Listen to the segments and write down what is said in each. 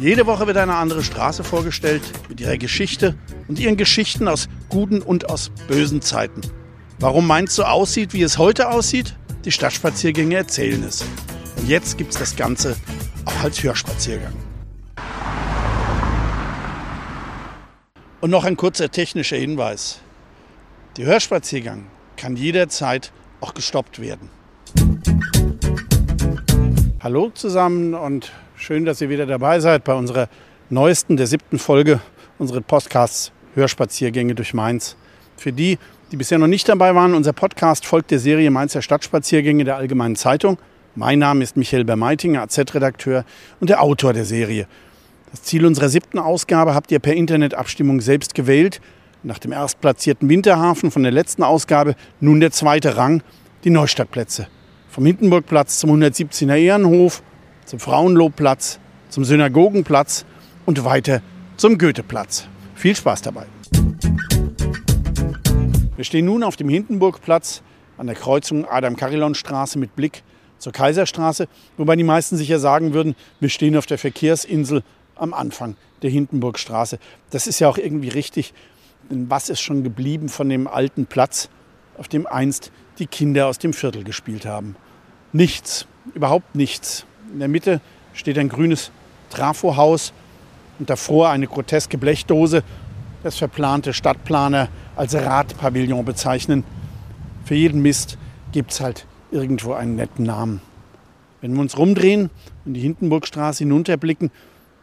Jede Woche wird eine andere Straße vorgestellt mit ihrer Geschichte und ihren Geschichten aus guten und aus bösen Zeiten. Warum Mainz so aussieht, wie es heute aussieht? Die Stadtspaziergänge erzählen es. Und jetzt gibt es das Ganze auch als Hörspaziergang. Und noch ein kurzer technischer Hinweis. Der Hörspaziergang kann jederzeit auch gestoppt werden. Hallo zusammen und Schön, dass ihr wieder dabei seid bei unserer neuesten, der siebten Folge unseres Podcasts Hörspaziergänge durch Mainz. Für die, die bisher noch nicht dabei waren, unser Podcast folgt der Serie Mainzer Stadtspaziergänge der Allgemeinen Zeitung. Mein Name ist Michael Bermeitinger, AZ-Redakteur und der Autor der Serie. Das Ziel unserer siebten Ausgabe habt ihr per Internetabstimmung selbst gewählt. Nach dem erstplatzierten Winterhafen von der letzten Ausgabe nun der zweite Rang, die Neustadtplätze. Vom Hindenburgplatz zum 117er Ehrenhof zum Frauenlobplatz, zum Synagogenplatz und weiter zum Goetheplatz. Viel Spaß dabei. Wir stehen nun auf dem Hindenburgplatz an der Kreuzung Adam-Karillon-Straße mit Blick zur Kaiserstraße, wobei die meisten sicher sagen würden, wir stehen auf der Verkehrsinsel am Anfang der Hindenburgstraße. Das ist ja auch irgendwie richtig, denn was ist schon geblieben von dem alten Platz, auf dem einst die Kinder aus dem Viertel gespielt haben? Nichts, überhaupt nichts. In der Mitte steht ein grünes Trafohaus und davor eine groteske Blechdose. Das verplante Stadtplaner als Radpavillon bezeichnen. Für jeden Mist gibt es halt irgendwo einen netten Namen. Wenn wir uns rumdrehen und die Hindenburgstraße hinunterblicken,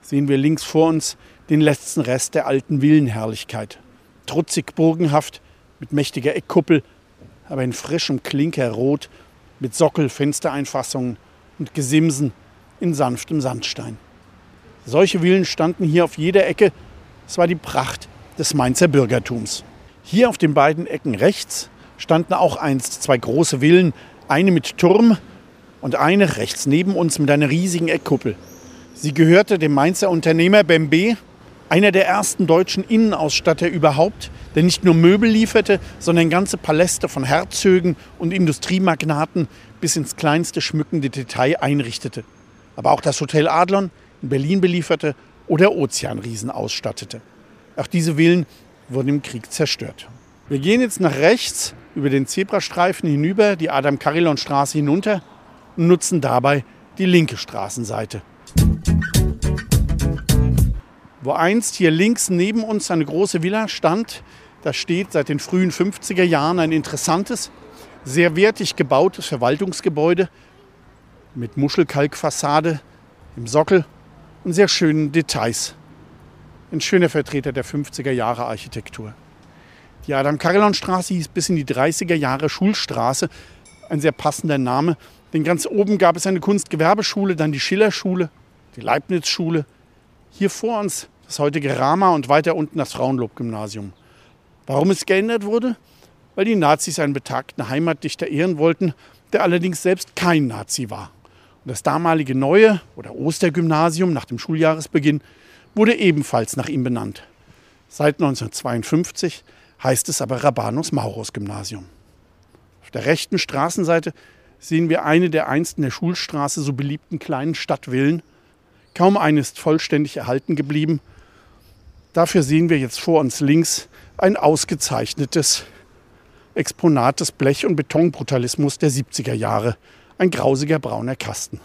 sehen wir links vor uns den letzten Rest der alten Villenherrlichkeit. Trutzig burgenhaft, mit mächtiger Eckkuppel, aber in frischem Klinkerrot, mit Sockel, Fenstereinfassungen und Gesimsen in sanftem Sandstein. Solche Villen standen hier auf jeder Ecke. Es war die Pracht des Mainzer Bürgertums. Hier auf den beiden Ecken rechts standen auch einst zwei große Villen, eine mit Turm und eine rechts neben uns mit einer riesigen Eckkuppel. Sie gehörte dem Mainzer Unternehmer Bembe, einer der ersten deutschen Innenausstatter überhaupt, der nicht nur Möbel lieferte, sondern ganze Paläste von Herzögen und Industriemagnaten bis ins kleinste schmückende Detail einrichtete. Aber auch das Hotel Adlon in Berlin belieferte oder Ozeanriesen ausstattete. Auch diese Villen wurden im Krieg zerstört. Wir gehen jetzt nach rechts über den Zebrastreifen hinüber, die Adam-Karillon-Straße hinunter und nutzen dabei die linke Straßenseite. Wo einst hier links neben uns eine große Villa stand, da steht seit den frühen 50er Jahren ein interessantes, sehr wertig gebautes Verwaltungsgebäude mit Muschelkalkfassade im Sockel und sehr schönen Details. Ein schöner Vertreter der 50er Jahre Architektur. Die Adam-Karillon-Straße hieß bis in die 30er Jahre Schulstraße. Ein sehr passender Name. Denn ganz oben gab es eine Kunstgewerbeschule, dann die Schillerschule, die Leibniz-Schule. Hier vor uns das heutige Rama und weiter unten das Frauenlob-Gymnasium. Warum es geändert wurde? Weil die Nazis einen betagten Heimatdichter ehren wollten, der allerdings selbst kein Nazi war. Und das damalige neue oder Ostergymnasium nach dem Schuljahresbeginn wurde ebenfalls nach ihm benannt. Seit 1952 heißt es aber Rabanus Maurus Gymnasium. Auf der rechten Straßenseite sehen wir eine der einst in der Schulstraße so beliebten kleinen Stadtvillen. Kaum eine ist vollständig erhalten geblieben. Dafür sehen wir jetzt vor uns links ein ausgezeichnetes Exponat des Blech- und Betonbrutalismus der 70er Jahre, ein grausiger brauner Kasten.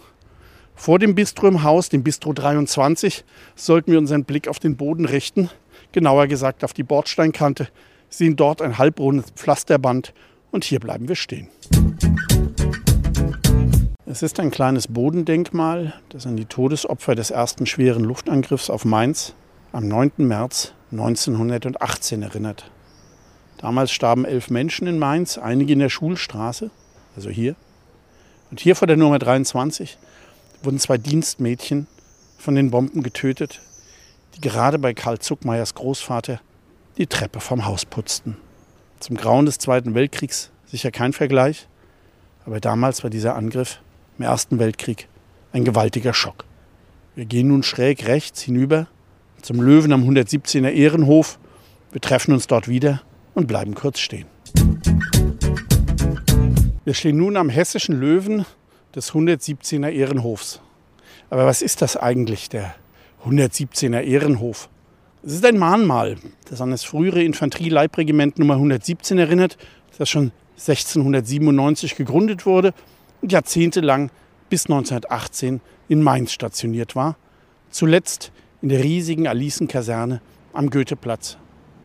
Vor dem Bistro im Haus, dem Bistro 23, sollten wir unseren Blick auf den Boden richten, genauer gesagt auf die Bordsteinkante, sehen dort ein halbrundes Pflasterband und hier bleiben wir stehen. Es ist ein kleines Bodendenkmal, das an die Todesopfer des ersten schweren Luftangriffs auf Mainz am 9. März 1918 erinnert. Damals starben elf Menschen in Mainz, einige in der Schulstraße, also hier. Und hier vor der Nummer 23 wurden zwei Dienstmädchen von den Bomben getötet. die gerade bei Karl Zuckmeyers Großvater die Treppe vom Haus putzten. Zum Grauen des Zweiten Weltkriegs sicher kein Vergleich, aber damals war dieser Angriff im Ersten Weltkrieg ein gewaltiger Schock. Wir gehen nun schräg rechts hinüber zum Löwen am 117er Ehrenhof. Wir treffen uns dort wieder und bleiben kurz stehen. Wir stehen nun am hessischen Löwen des 117er Ehrenhofs. Aber was ist das eigentlich, der 117er Ehrenhof? Es ist ein Mahnmal, das an das frühere Infanterieleibregiment Nummer 117 erinnert, das schon 1697 gegründet wurde und jahrzehntelang bis 1918 in Mainz stationiert war. Zuletzt in der riesigen Alicenkaserne am Goetheplatz.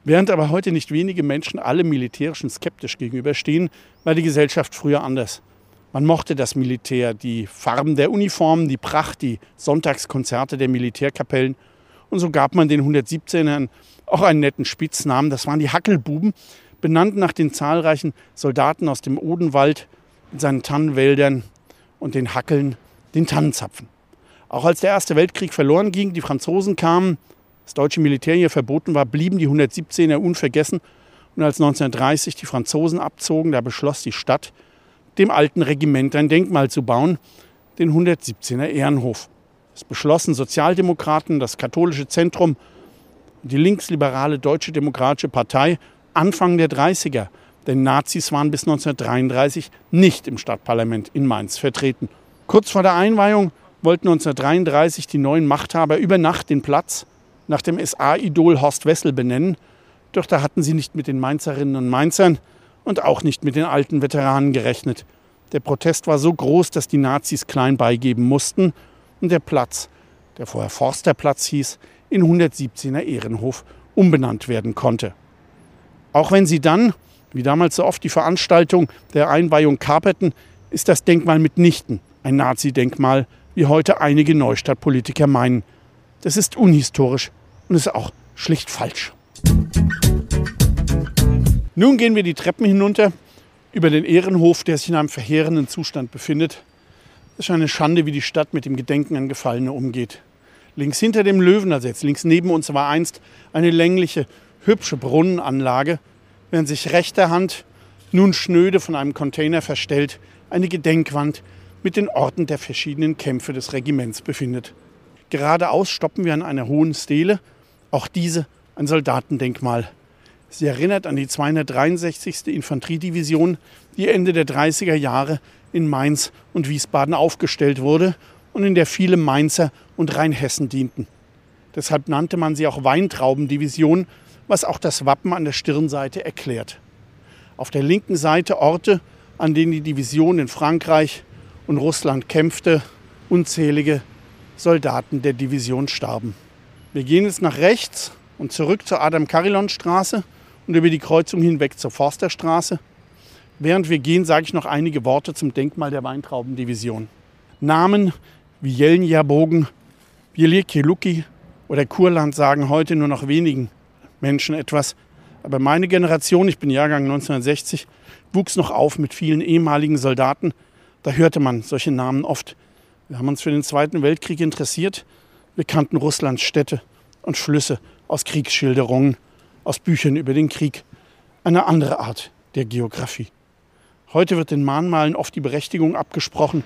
Während aber heute nicht wenige Menschen allem Militärischen skeptisch gegenüberstehen, war die Gesellschaft früher anders. Man mochte das Militär, die Farben der Uniformen, die Pracht, die Sonntagskonzerte der Militärkapellen. Und so gab man den 117ern auch einen netten Spitznamen. Das waren die Hackelbuben, benannt nach den zahlreichen Soldaten aus dem Odenwald mit seinen Tannenwäldern und den Hackeln, den Tannenzapfen. Auch als der Erste Weltkrieg verloren ging, die Franzosen kamen, das deutsche Militär hier verboten war, blieben die 117er unvergessen. Und als 1930 die Franzosen abzogen, da beschloss die Stadt, dem alten Regiment ein Denkmal zu bauen, den 117er Ehrenhof. Es beschlossen Sozialdemokraten, das katholische Zentrum die linksliberale Deutsche Demokratische Partei Anfang der 30er. Denn Nazis waren bis 1933 nicht im Stadtparlament in Mainz vertreten. Kurz vor der Einweihung wollten 1933 die neuen Machthaber über Nacht den Platz nach dem SA-Idol Horst Wessel benennen. Doch da hatten sie nicht mit den Mainzerinnen und Mainzern und auch nicht mit den alten Veteranen gerechnet. Der Protest war so groß, dass die Nazis klein beigeben mussten und der Platz, der vorher Forsterplatz hieß, in 117er Ehrenhof umbenannt werden konnte. Auch wenn sie dann, wie damals so oft die Veranstaltung der Einweihung kaperten, ist das Denkmal mitnichten ein Nazi-Denkmal, wie heute einige Neustadtpolitiker meinen. Das ist unhistorisch und ist auch schlicht falsch. Nun gehen wir die Treppen hinunter über den Ehrenhof, der sich in einem verheerenden Zustand befindet. Es ist eine Schande, wie die Stadt mit dem Gedenken an Gefallene umgeht. Links hinter dem Löwen, also jetzt links neben uns, war einst eine längliche, hübsche Brunnenanlage, während sich rechter Hand nun schnöde von einem Container verstellt eine Gedenkwand mit den Orten der verschiedenen Kämpfe des Regiments befindet. Geradeaus stoppen wir an einer hohen Stele, auch diese ein Soldatendenkmal. Sie erinnert an die 263. Infanteriedivision, die Ende der 30er Jahre in Mainz und Wiesbaden aufgestellt wurde und in der viele Mainzer und Rheinhessen dienten. Deshalb nannte man sie auch Weintraubendivision, was auch das Wappen an der Stirnseite erklärt. Auf der linken Seite Orte, an denen die Division in Frankreich und Russland kämpfte, unzählige Soldaten der Division starben. Wir gehen jetzt nach rechts und zurück zur Adam-Carillon-Straße und über die Kreuzung hinweg zur Forsterstraße. Während wir gehen, sage ich noch einige Worte zum Denkmal der Weintraubendivision. Namen wie Jelnja-Bogen, Bieliekeluki oder Kurland sagen heute nur noch wenigen Menschen etwas. Aber meine Generation, ich bin Jahrgang 1960, wuchs noch auf mit vielen ehemaligen Soldaten. Da hörte man solche Namen oft. Wir haben uns für den Zweiten Weltkrieg interessiert. Wir kannten Russlands Städte und Flüsse aus Kriegsschilderungen, aus Büchern über den Krieg. Eine andere Art der Geografie. Heute wird den Mahnmalen oft die Berechtigung abgesprochen.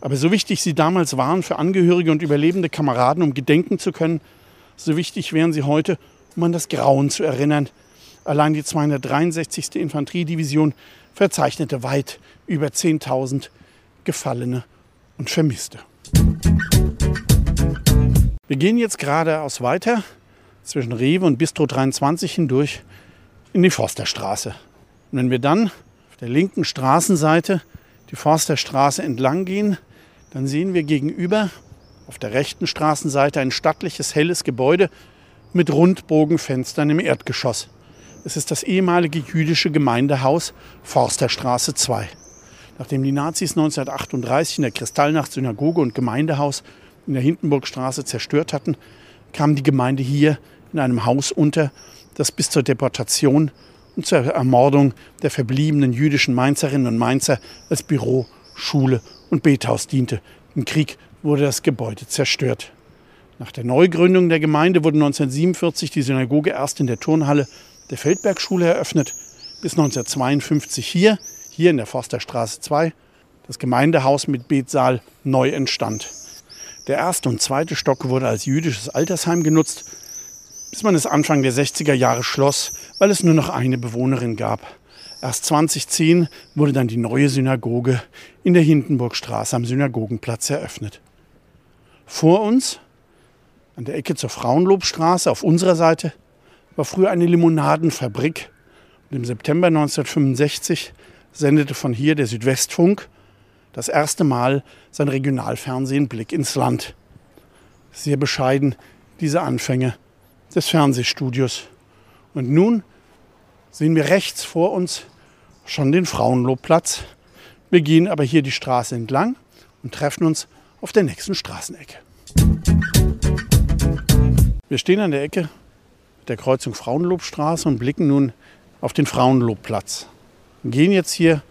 Aber so wichtig sie damals waren für Angehörige und überlebende Kameraden, um gedenken zu können, so wichtig wären sie heute, um an das Grauen zu erinnern. Allein die 263. Infanteriedivision verzeichnete weit über 10.000 Gefallene und Vermisste. Wir gehen jetzt geradeaus weiter zwischen Rewe und Bistro 23 hindurch in die Forsterstraße. Und wenn wir dann auf der linken Straßenseite die Forsterstraße entlang gehen, dann sehen wir gegenüber auf der rechten Straßenseite ein stattliches helles Gebäude mit Rundbogenfenstern im Erdgeschoss. Es ist das ehemalige jüdische Gemeindehaus Forsterstraße 2. Nachdem die Nazis 1938 in der Kristallnacht Synagoge und Gemeindehaus in der Hindenburgstraße zerstört hatten, kam die Gemeinde hier in einem Haus unter, das bis zur Deportation und zur Ermordung der verbliebenen jüdischen Mainzerinnen und Mainzer als Büro, Schule und Bethaus diente. Im Krieg wurde das Gebäude zerstört. Nach der Neugründung der Gemeinde wurde 1947 die Synagoge erst in der Turnhalle der Feldbergschule eröffnet, bis 1952 hier, hier in der Forsterstraße 2, das Gemeindehaus mit Betsaal neu entstand. Der erste und zweite Stock wurde als jüdisches Altersheim genutzt, bis man es Anfang der 60er Jahre schloss, weil es nur noch eine Bewohnerin gab. Erst 2010 wurde dann die neue Synagoge in der Hindenburgstraße am Synagogenplatz eröffnet. Vor uns, an der Ecke zur Frauenlobstraße auf unserer Seite, war früher eine Limonadenfabrik. Und im September 1965 sendete von hier der Südwestfunk das erste Mal sein Regionalfernsehen Blick ins Land. Sehr bescheiden diese Anfänge des Fernsehstudios. Und nun sehen wir rechts vor uns schon den Frauenlobplatz. Wir gehen aber hier die Straße entlang und treffen uns auf der nächsten Straßenecke. Wir stehen an der Ecke der Kreuzung Frauenlobstraße und blicken nun auf den Frauenlobplatz. Gehen jetzt hier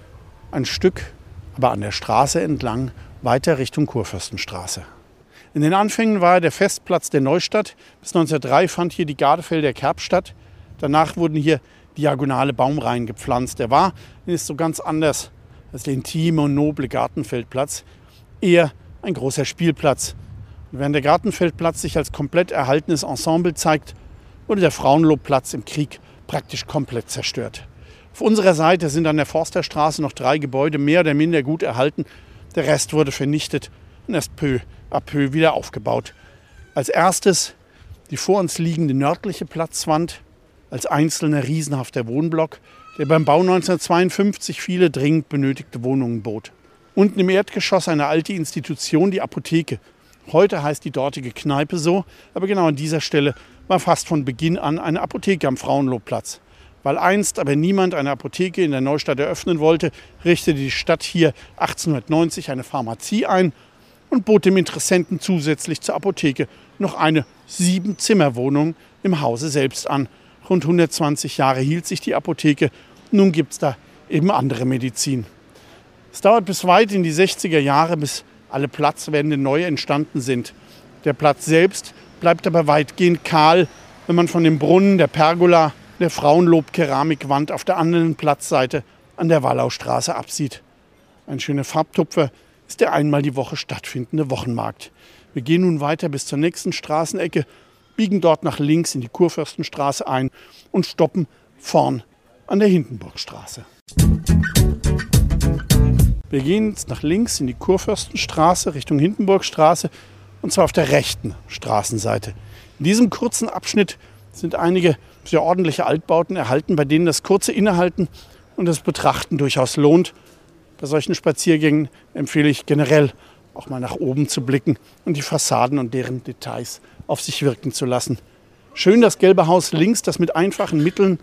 ein Stück, aber an der Straße entlang, weiter Richtung Kurfürstenstraße. In den Anfängen war der Festplatz der Neustadt. Bis 1903 fand hier die Gardefelder Kerb statt. Danach wurden hier diagonale Baumreihen gepflanzt. Der war, ist so ganz anders als der intime und noble Gartenfeldplatz, eher ein großer Spielplatz. Und während der Gartenfeldplatz sich als komplett erhaltenes Ensemble zeigt, wurde der Frauenlobplatz im Krieg praktisch komplett zerstört. Auf unserer Seite sind an der Forsterstraße noch drei Gebäude mehr oder minder gut erhalten. Der Rest wurde vernichtet und erst peu à peu wieder aufgebaut. Als erstes die vor uns liegende nördliche Platzwand als einzelner riesenhafter Wohnblock, der beim Bau 1952 viele dringend benötigte Wohnungen bot. Unten im Erdgeschoss eine alte Institution, die Apotheke. Heute heißt die dortige Kneipe so, aber genau an dieser Stelle war fast von Beginn an eine Apotheke am Frauenlobplatz. Weil einst aber niemand eine Apotheke in der Neustadt eröffnen wollte, richtete die Stadt hier 1890 eine Pharmazie ein und bot dem Interessenten zusätzlich zur Apotheke noch eine Sieben-Zimmer-Wohnung im Hause selbst an, Rund 120 Jahre hielt sich die Apotheke. Nun gibt es da eben andere Medizin. Es dauert bis weit in die 60er Jahre, bis alle Platzwände neu entstanden sind. Der Platz selbst bleibt aber weitgehend kahl, wenn man von dem Brunnen, der Pergola, der Frauenlob-Keramikwand auf der anderen Platzseite an der Wallaustraße absieht. Ein schöner Farbtupfer ist der einmal die Woche stattfindende Wochenmarkt. Wir gehen nun weiter bis zur nächsten Straßenecke biegen dort nach links in die Kurfürstenstraße ein und stoppen vorn an der Hindenburgstraße. Wir gehen jetzt nach links in die Kurfürstenstraße Richtung Hindenburgstraße und zwar auf der rechten Straßenseite. In diesem kurzen Abschnitt sind einige sehr ordentliche Altbauten erhalten, bei denen das kurze Innehalten und das Betrachten durchaus lohnt. Bei solchen Spaziergängen empfehle ich generell auch mal nach oben zu blicken und die Fassaden und deren Details auf sich wirken zu lassen. Schön das gelbe Haus links, das mit einfachen Mitteln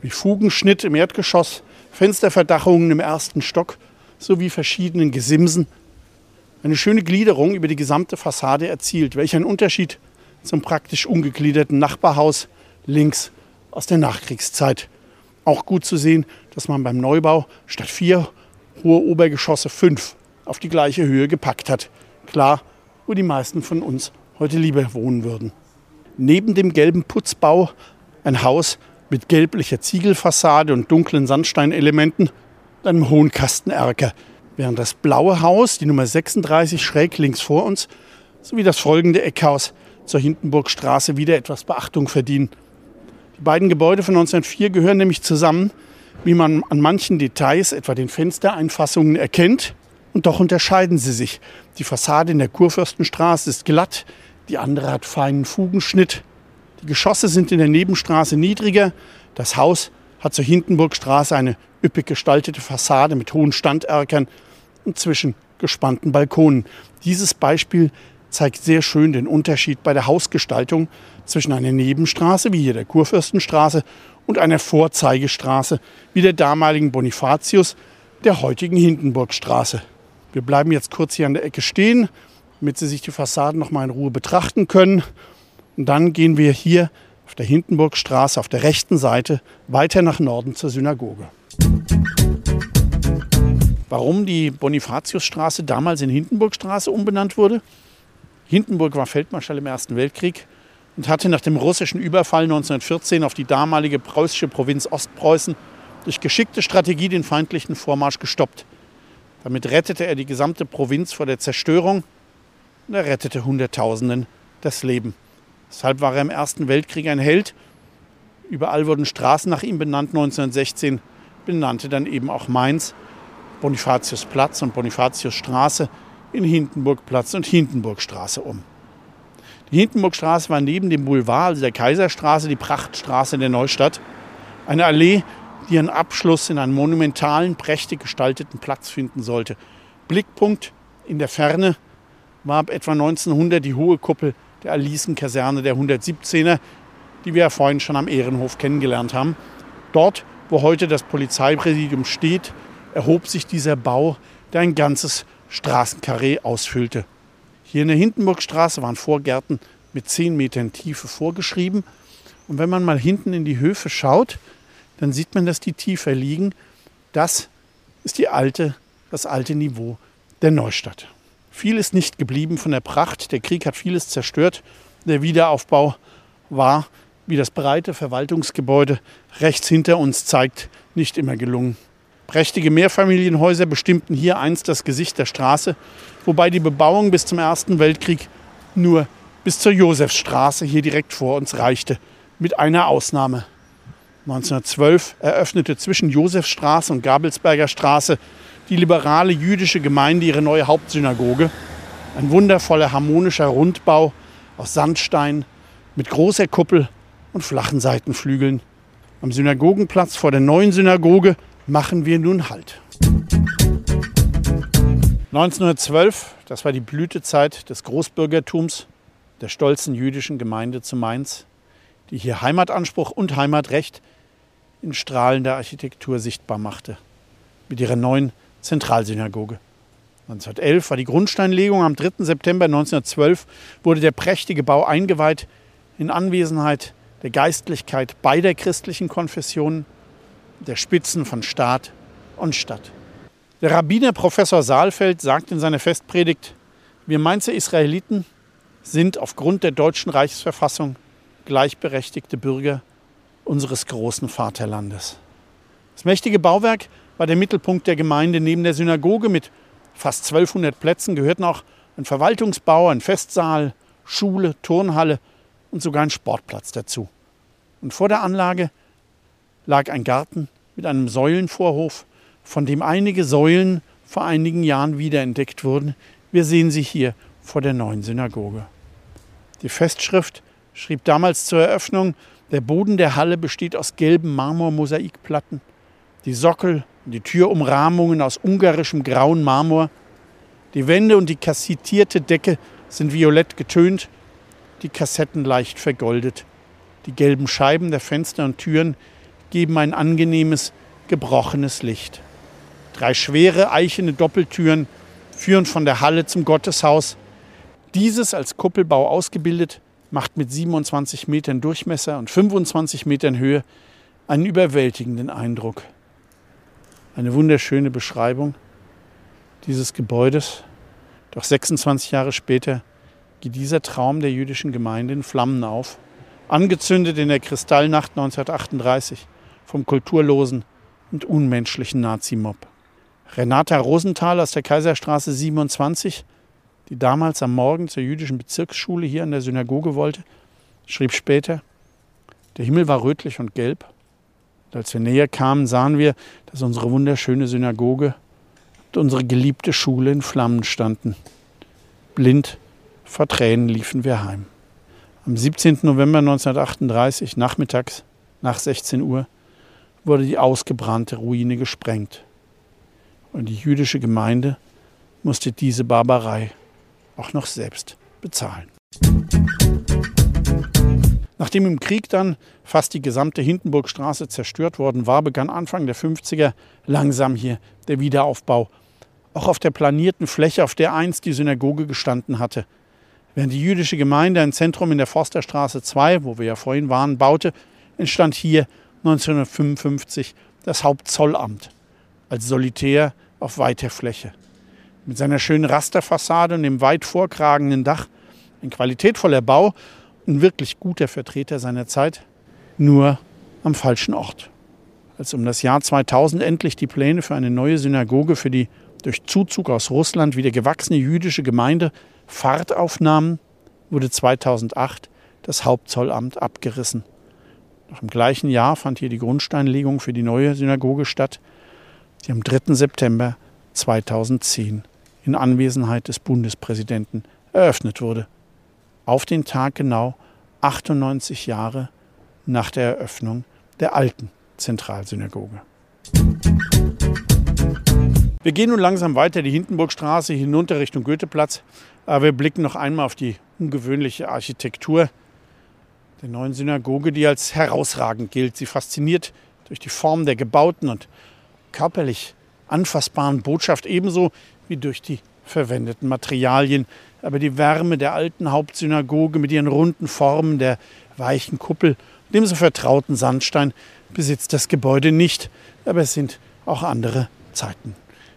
wie Fugenschnitt im Erdgeschoss, Fensterverdachungen im ersten Stock sowie verschiedenen Gesimsen eine schöne Gliederung über die gesamte Fassade erzielt. Welch ein Unterschied zum praktisch ungegliederten Nachbarhaus links aus der Nachkriegszeit. Auch gut zu sehen, dass man beim Neubau statt vier hohe Obergeschosse fünf auf die gleiche Höhe gepackt hat. Klar, wo die meisten von uns heute lieber wohnen würden. Neben dem gelben Putzbau ein Haus mit gelblicher Ziegelfassade und dunklen Sandsteinelementen und einem hohen Kastenerker, während das blaue Haus, die Nummer 36 schräg links vor uns, sowie das folgende Eckhaus zur Hindenburgstraße wieder etwas Beachtung verdienen. Die beiden Gebäude von 1904 gehören nämlich zusammen, wie man an manchen Details, etwa den Fenstereinfassungen, erkennt. Und doch unterscheiden sie sich. Die Fassade in der Kurfürstenstraße ist glatt, die andere hat feinen Fugenschnitt. Die Geschosse sind in der Nebenstraße niedriger. Das Haus hat zur Hindenburgstraße eine üppig gestaltete Fassade mit hohen Standerkern und zwischengespannten Balkonen. Dieses Beispiel zeigt sehr schön den Unterschied bei der Hausgestaltung zwischen einer Nebenstraße, wie hier der Kurfürstenstraße, und einer Vorzeigestraße, wie der damaligen Bonifatius, der heutigen Hindenburgstraße. Wir bleiben jetzt kurz hier an der Ecke stehen, damit Sie sich die Fassaden noch mal in Ruhe betrachten können. Und dann gehen wir hier auf der Hindenburgstraße auf der rechten Seite weiter nach Norden zur Synagoge. Warum die Bonifatiusstraße damals in Hindenburgstraße umbenannt wurde? Hindenburg war Feldmarschall im Ersten Weltkrieg und hatte nach dem russischen Überfall 1914 auf die damalige preußische Provinz Ostpreußen durch geschickte Strategie den feindlichen Vormarsch gestoppt. Damit rettete er die gesamte Provinz vor der Zerstörung und er rettete Hunderttausenden das Leben. Deshalb war er im Ersten Weltkrieg ein Held. Überall wurden Straßen nach ihm benannt. 1916 benannte dann eben auch Mainz Bonifatiusplatz und Bonifatiusstraße in Hindenburgplatz und Hindenburgstraße um. Die Hindenburgstraße war neben dem Boulevard, also der Kaiserstraße, die Prachtstraße der Neustadt. Eine Allee, die ihren Abschluss in einem monumentalen, prächtig gestalteten Platz finden sollte. Blickpunkt in der Ferne war ab etwa 1900 die hohe Kuppel der Alicenkaserne der 117er, die wir ja vorhin schon am Ehrenhof kennengelernt haben. Dort, wo heute das Polizeipräsidium steht, erhob sich dieser Bau, der ein ganzes Straßenkarree ausfüllte. Hier in der Hindenburgstraße waren Vorgärten mit 10 Metern Tiefe vorgeschrieben. Und wenn man mal hinten in die Höfe schaut, dann sieht man, dass die tiefer liegen. Das ist die alte, das alte Niveau der Neustadt. Viel ist nicht geblieben von der Pracht. Der Krieg hat vieles zerstört. Der Wiederaufbau war, wie das breite Verwaltungsgebäude rechts hinter uns zeigt, nicht immer gelungen. Prächtige Mehrfamilienhäuser bestimmten hier einst das Gesicht der Straße, wobei die Bebauung bis zum Ersten Weltkrieg nur bis zur Josefsstraße hier direkt vor uns reichte, mit einer Ausnahme. 1912 eröffnete zwischen Josefstraße und Gabelsberger Straße die liberale jüdische Gemeinde ihre neue Hauptsynagoge. Ein wundervoller harmonischer Rundbau aus Sandstein mit großer Kuppel und flachen Seitenflügeln. Am Synagogenplatz vor der neuen Synagoge machen wir nun Halt. 1912, das war die Blütezeit des Großbürgertums, der stolzen jüdischen Gemeinde zu Mainz, die hier Heimatanspruch und Heimatrecht in strahlender Architektur sichtbar machte, mit ihrer neuen Zentralsynagoge. 1911 war die Grundsteinlegung, am 3. September 1912 wurde der prächtige Bau eingeweiht in Anwesenheit der Geistlichkeit beider christlichen Konfessionen der Spitzen von Staat und Stadt. Der Rabbiner Professor Saalfeld sagt in seiner Festpredigt, wir Mainzer Israeliten sind aufgrund der deutschen Reichsverfassung gleichberechtigte Bürger unseres großen Vaterlandes. Das mächtige Bauwerk war der Mittelpunkt der Gemeinde. Neben der Synagoge mit fast 1200 Plätzen gehörten auch ein Verwaltungsbau, ein Festsaal, Schule, Turnhalle und sogar ein Sportplatz dazu. Und vor der Anlage lag ein Garten mit einem Säulenvorhof, von dem einige Säulen vor einigen Jahren wiederentdeckt wurden. Wir sehen sie hier vor der neuen Synagoge. Die Festschrift schrieb damals zur Eröffnung, der Boden der Halle besteht aus gelben Marmormosaikplatten, die Sockel und die Türumrahmungen aus ungarischem grauen Marmor, die Wände und die kassitierte Decke sind violett getönt, die Kassetten leicht vergoldet. Die gelben Scheiben der Fenster und Türen geben ein angenehmes, gebrochenes Licht. Drei schwere eichene Doppeltüren führen von der Halle zum Gotteshaus. Dieses als Kuppelbau ausgebildet, macht mit 27 Metern Durchmesser und 25 Metern Höhe einen überwältigenden Eindruck. Eine wunderschöne Beschreibung dieses Gebäudes. Doch 26 Jahre später geht dieser Traum der jüdischen Gemeinde in Flammen auf, angezündet in der Kristallnacht 1938 vom kulturlosen und unmenschlichen Nazi-Mob. Renata Rosenthal aus der Kaiserstraße 27, die damals am Morgen zur jüdischen Bezirksschule hier an der Synagoge wollte, schrieb später, der Himmel war rötlich und gelb. Und als wir näher kamen, sahen wir, dass unsere wunderschöne Synagoge und unsere geliebte Schule in Flammen standen. Blind vor Tränen liefen wir heim. Am 17. November 1938, nachmittags nach 16 Uhr, wurde die ausgebrannte Ruine gesprengt. Und die jüdische Gemeinde musste diese Barbarei auch noch selbst bezahlen. Nachdem im Krieg dann fast die gesamte Hindenburgstraße zerstört worden war, begann Anfang der 50er langsam hier der Wiederaufbau. Auch auf der planierten Fläche, auf der einst die Synagoge gestanden hatte. Während die jüdische Gemeinde ein Zentrum in der Forsterstraße 2, wo wir ja vorhin waren, baute, entstand hier 1955 das Hauptzollamt als Solitär auf weiter Fläche. Mit seiner schönen Rasterfassade und dem weit vorkragenden Dach Ein qualitätvoller Bau, ein wirklich guter Vertreter seiner Zeit, nur am falschen Ort. Als um das Jahr 2000 endlich die Pläne für eine neue Synagoge für die durch Zuzug aus Russland wieder gewachsene jüdische Gemeinde Fahrt aufnahmen, wurde 2008 das Hauptzollamt abgerissen. Noch im gleichen Jahr fand hier die Grundsteinlegung für die neue Synagoge statt, die am 3. September 2010 in Anwesenheit des Bundespräsidenten eröffnet wurde. Auf den Tag genau 98 Jahre nach der Eröffnung der alten Zentralsynagoge. Wir gehen nun langsam weiter die Hindenburgstraße hinunter Richtung Goetheplatz. Aber wir blicken noch einmal auf die ungewöhnliche Architektur der neuen Synagoge, die als herausragend gilt. Sie fasziniert durch die Form der gebauten und körperlich anfassbaren Botschaft ebenso wie durch die verwendeten Materialien. Aber die Wärme der alten Hauptsynagoge mit ihren runden Formen, der weichen Kuppel, dem so vertrauten Sandstein besitzt das Gebäude nicht. Aber es sind auch andere Zeiten.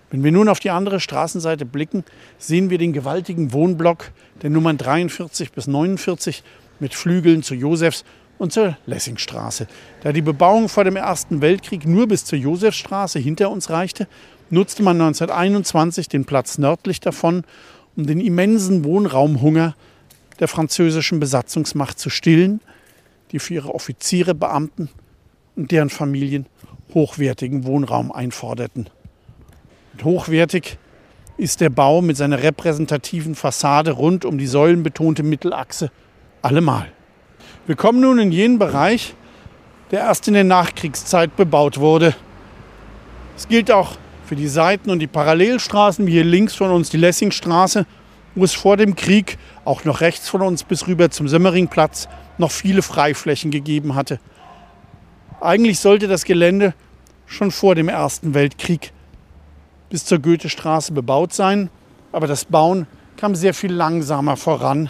Wenn wir nun auf die andere Straßenseite blicken, sehen wir den gewaltigen Wohnblock der Nummern 43 bis 49 mit Flügeln zu Josefs und zur Lessingstraße. Da die Bebauung vor dem Ersten Weltkrieg nur bis zur Josefstraße hinter uns reichte, nutzte man 1921 den Platz nördlich davon, um den immensen Wohnraumhunger der französischen Besatzungsmacht zu stillen, die für ihre Offiziere, Beamten und deren Familien hochwertigen Wohnraum einforderten. Und hochwertig ist der Bau mit seiner repräsentativen Fassade rund um die säulenbetonte Mittelachse allemal. Wir kommen nun in jenen Bereich, der erst in der Nachkriegszeit bebaut wurde. Es gilt auch für die Seiten- und die Parallelstraßen, wie hier links von uns die Lessingstraße, wo es vor dem Krieg auch noch rechts von uns bis rüber zum Sömmeringplatz noch viele Freiflächen gegeben hatte. Eigentlich sollte das Gelände schon vor dem Ersten Weltkrieg bis zur Goethestraße bebaut sein, aber das Bauen kam sehr viel langsamer voran,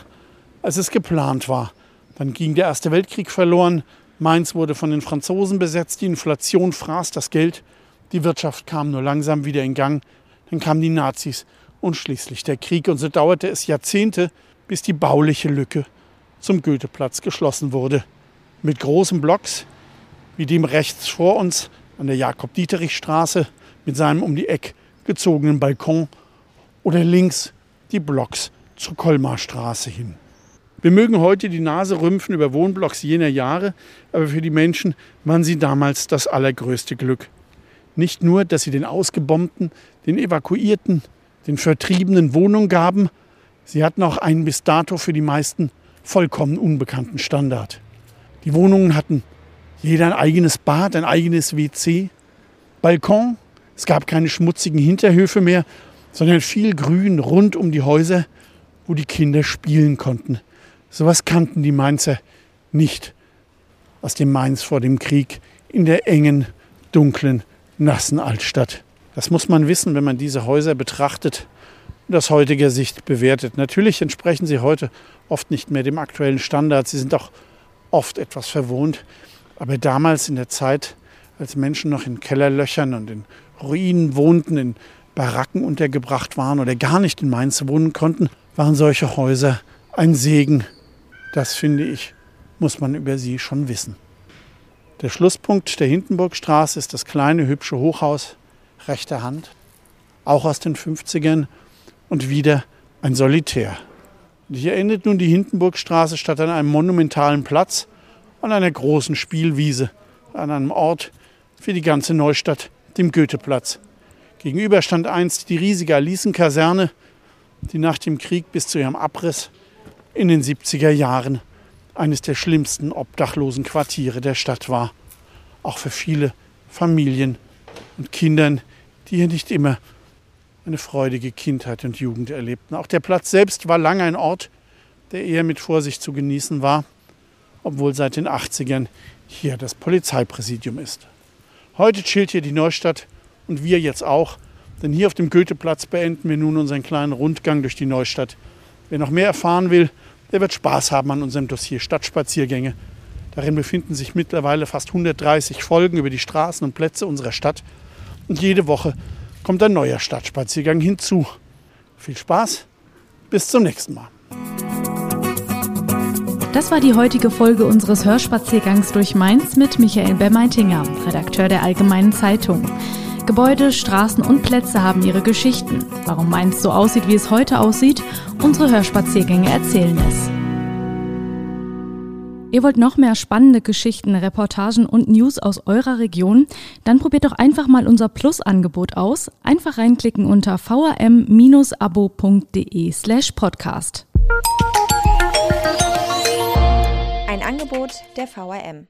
als es geplant war. Dann ging der Erste Weltkrieg verloren, Mainz wurde von den Franzosen besetzt, die Inflation fraß das Geld die Wirtschaft kam nur langsam wieder in Gang. Dann kamen die Nazis und schließlich der Krieg. Und so dauerte es Jahrzehnte, bis die bauliche Lücke zum Goetheplatz geschlossen wurde. Mit großen Blocks, wie dem rechts vor uns an der Jakob-Dieterich-Straße mit seinem um die Eck gezogenen Balkon oder links die Blocks zur Kolmarstraße hin. Wir mögen heute die Nase rümpfen über Wohnblocks jener Jahre, aber für die Menschen waren sie damals das allergrößte Glück. Nicht nur, dass sie den Ausgebombten, den Evakuierten, den Vertriebenen Wohnung gaben, sie hatten auch einen bis dato für die meisten vollkommen unbekannten Standard. Die Wohnungen hatten jeder ein eigenes Bad, ein eigenes WC, Balkon, es gab keine schmutzigen Hinterhöfe mehr, sondern viel Grün rund um die Häuser, wo die Kinder spielen konnten. Sowas kannten die Mainzer nicht aus dem Mainz vor dem Krieg in der engen, dunklen nassen Altstadt. Das muss man wissen, wenn man diese Häuser betrachtet und aus heutiger Sicht bewertet. Natürlich entsprechen sie heute oft nicht mehr dem aktuellen Standard. Sie sind auch oft etwas verwohnt. Aber damals in der Zeit, als Menschen noch in Kellerlöchern und in Ruinen wohnten, in Baracken untergebracht waren oder gar nicht in Mainz wohnen konnten, waren solche Häuser ein Segen. Das finde ich, muss man über sie schon wissen. Der Schlusspunkt der Hindenburgstraße ist das kleine, hübsche Hochhaus rechter Hand, auch aus den 50ern und wieder ein Solitär. Hier endet nun die Hindenburgstraße statt an einem monumentalen Platz an einer großen Spielwiese, an einem Ort für die ganze Neustadt, dem Goetheplatz. Gegenüber stand einst die riesige Alicenkaserne, die nach dem Krieg bis zu ihrem Abriss in den 70er Jahren eines der schlimmsten obdachlosen Quartiere der Stadt war. Auch für viele Familien und Kindern, die hier nicht immer eine freudige Kindheit und Jugend erlebten. Auch der Platz selbst war lange ein Ort, der eher mit Vorsicht zu genießen war, obwohl seit den 80ern hier das Polizeipräsidium ist. Heute chillt hier die Neustadt und wir jetzt auch, denn hier auf dem Goetheplatz beenden wir nun unseren kleinen Rundgang durch die Neustadt. Wer noch mehr erfahren will, der wird Spaß haben an unserem Dossier Stadtspaziergänge. Darin befinden sich mittlerweile fast 130 Folgen über die Straßen und Plätze unserer Stadt. Und jede Woche kommt ein neuer Stadtspaziergang hinzu. Viel Spaß, bis zum nächsten Mal. Das war die heutige Folge unseres Hörspaziergangs durch Mainz mit Michael Bermeitinger, Redakteur der Allgemeinen Zeitung. Gebäude, Straßen und Plätze haben ihre Geschichten. Warum Mainz so aussieht, wie es heute aussieht, unsere Hörspaziergänge erzählen es. Ihr wollt noch mehr spannende Geschichten, Reportagen und News aus eurer Region? Dann probiert doch einfach mal unser Plus-Angebot aus. Einfach reinklicken unter vrm-abo.de slash podcast. Ein Angebot der VRM.